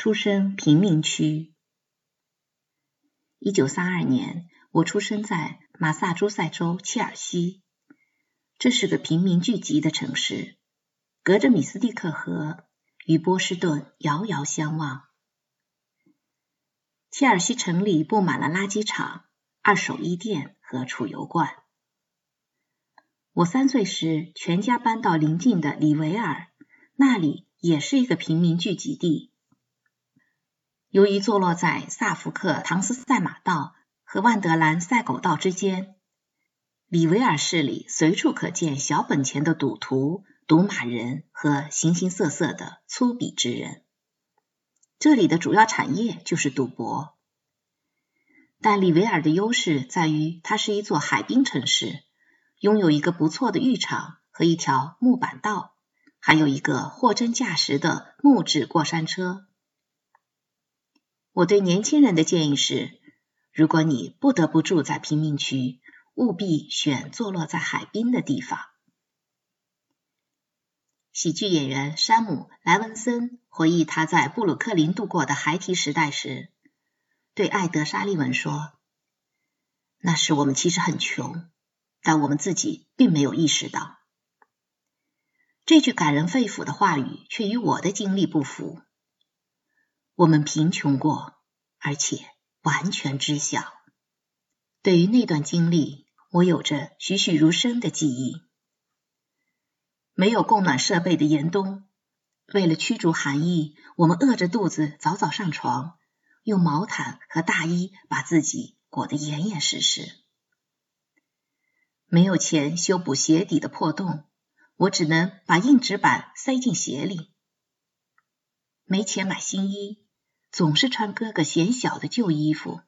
出生贫民区。一九三二年，我出生在马萨诸塞州切尔西，这是个贫民聚集的城市，隔着米斯蒂克河，与波士顿遥遥相望。切尔西城里布满了垃圾场、二手衣店和储油罐。我三岁时，全家搬到邻近的里维尔，那里也是一个平民聚集地。由于坐落在萨福克唐斯赛马道和万德兰赛狗道之间，里维尔市里随处可见小本钱的赌徒、赌马人和形形色色的粗鄙之人。这里的主要产业就是赌博。但里维尔的优势在于，它是一座海滨城市。拥有一个不错的浴场和一条木板道，还有一个货真价实的木质过山车。我对年轻人的建议是：如果你不得不住在贫民区，务必选坐落在海滨的地方。喜剧演员山姆·莱文森回忆他在布鲁克林度过的孩提时代时，对艾德·沙利文说：“那时我们其实很穷。”但我们自己并没有意识到，这句感人肺腑的话语却与我的经历不符。我们贫穷过，而且完全知晓。对于那段经历，我有着栩栩如生的记忆。没有供暖设备的严冬，为了驱逐寒意，我们饿着肚子早早上床，用毛毯和大衣把自己裹得严严实实。没有钱修补鞋底的破洞，我只能把硬纸板塞进鞋里。没钱买新衣，总是穿哥哥嫌小的旧衣服。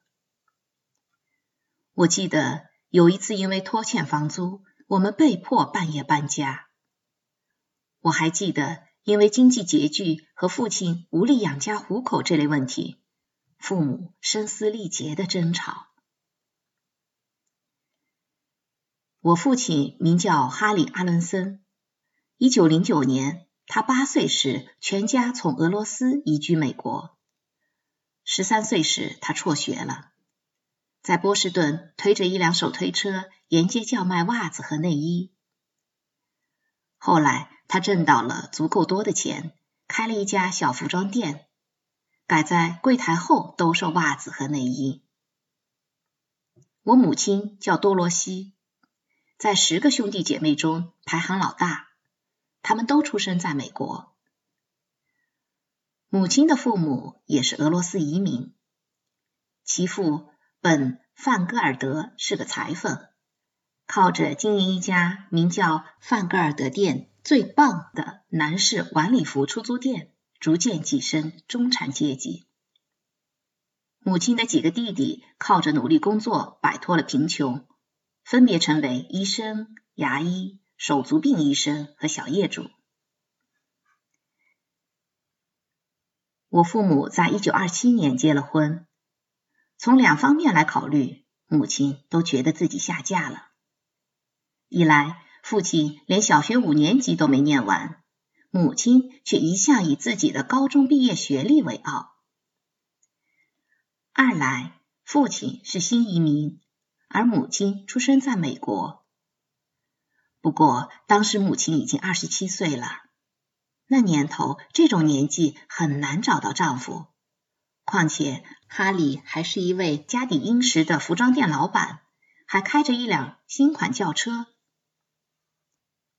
我记得有一次因为拖欠房租，我们被迫半夜搬家。我还记得因为经济拮据和父亲无力养家糊口这类问题，父母声嘶力竭的争吵。我父亲名叫哈里·阿伦森。一九零九年，他八岁时，全家从俄罗斯移居美国。十三岁时，他辍学了，在波士顿推着一辆手推车沿街叫卖袜子和内衣。后来，他挣到了足够多的钱，开了一家小服装店，改在柜台后兜售袜子和内衣。我母亲叫多罗西。在十个兄弟姐妹中排行老大，他们都出生在美国。母亲的父母也是俄罗斯移民，其父本范戈尔德是个裁缝，靠着经营一家名叫范戈尔德店最棒的男士晚礼服出租店，逐渐跻身中产阶级。母亲的几个弟弟靠着努力工作摆脱了贫穷。分别成为医生、牙医、手足病医生和小业主。我父母在一九二七年结了婚。从两方面来考虑，母亲都觉得自己下嫁了。一来，父亲连小学五年级都没念完，母亲却一向以自己的高中毕业学历为傲；二来，父亲是新移民。而母亲出生在美国，不过当时母亲已经二十七岁了。那年头，这种年纪很难找到丈夫。况且哈里还是一位家底殷实的服装店老板，还开着一辆新款轿车。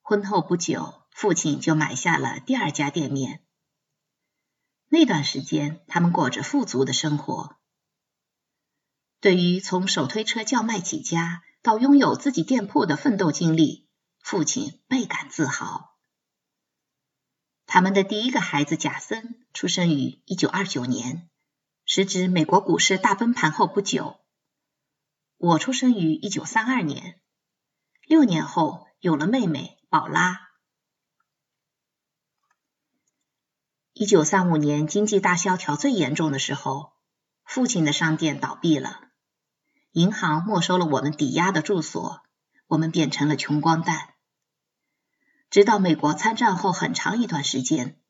婚后不久，父亲就买下了第二家店面。那段时间，他们过着富足的生活。对于从手推车叫卖起家到拥有自己店铺的奋斗经历，父亲倍感自豪。他们的第一个孩子贾森出生于一九二九年，时值美国股市大崩盘后不久。我出生于一九三二年，六年后有了妹妹宝拉。一九三五年经济大萧条最严重的时候，父亲的商店倒闭了。银行没收了我们抵押的住所，我们变成了穷光蛋。直到美国参战后很长一段时间，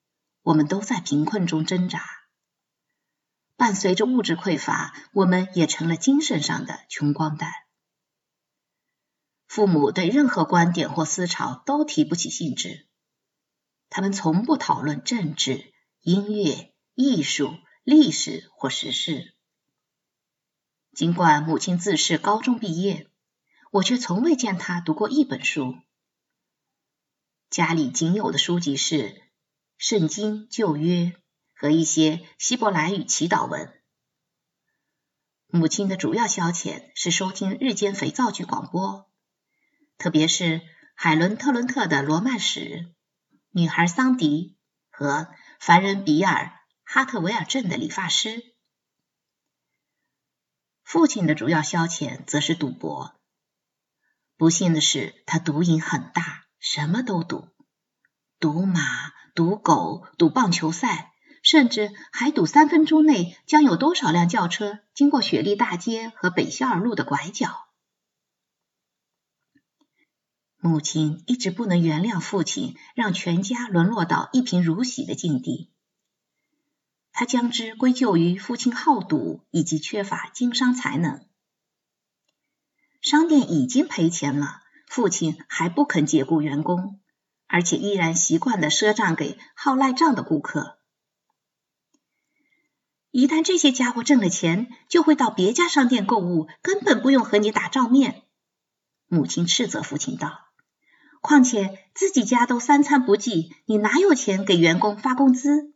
我们都在贫困中挣扎。伴随着物质匮乏，我们也成了精神上的穷光蛋。父母对任何观点或思潮都提不起兴致，他们从不讨论政治、音乐、艺术、历史或时事。尽管母亲自是高中毕业，我却从未见她读过一本书。家里仅有的书籍是《圣经》旧约和一些希伯来语祈祷文。母亲的主要消遣是收听日间肥皂剧广播。特别是海伦·特伦特的《罗曼史》，女孩桑迪和凡人比尔·哈特维尔镇的理发师。父亲的主要消遣则是赌博。不幸的是，他赌瘾很大，什么都赌：赌马、赌狗、赌棒球赛，甚至还赌三分钟内将有多少辆轿车经过雪莉大街和北肖尔路的拐角。母亲一直不能原谅父亲让全家沦落到一贫如洗的境地，他将之归咎于父亲好赌以及缺乏经商才能。商店已经赔钱了，父亲还不肯解雇员工，而且依然习惯的赊账给好赖账的顾客。一旦这些家伙挣了钱，就会到别家商店购物，根本不用和你打照面。母亲斥责父亲道。况且自己家都三餐不济，你哪有钱给员工发工资？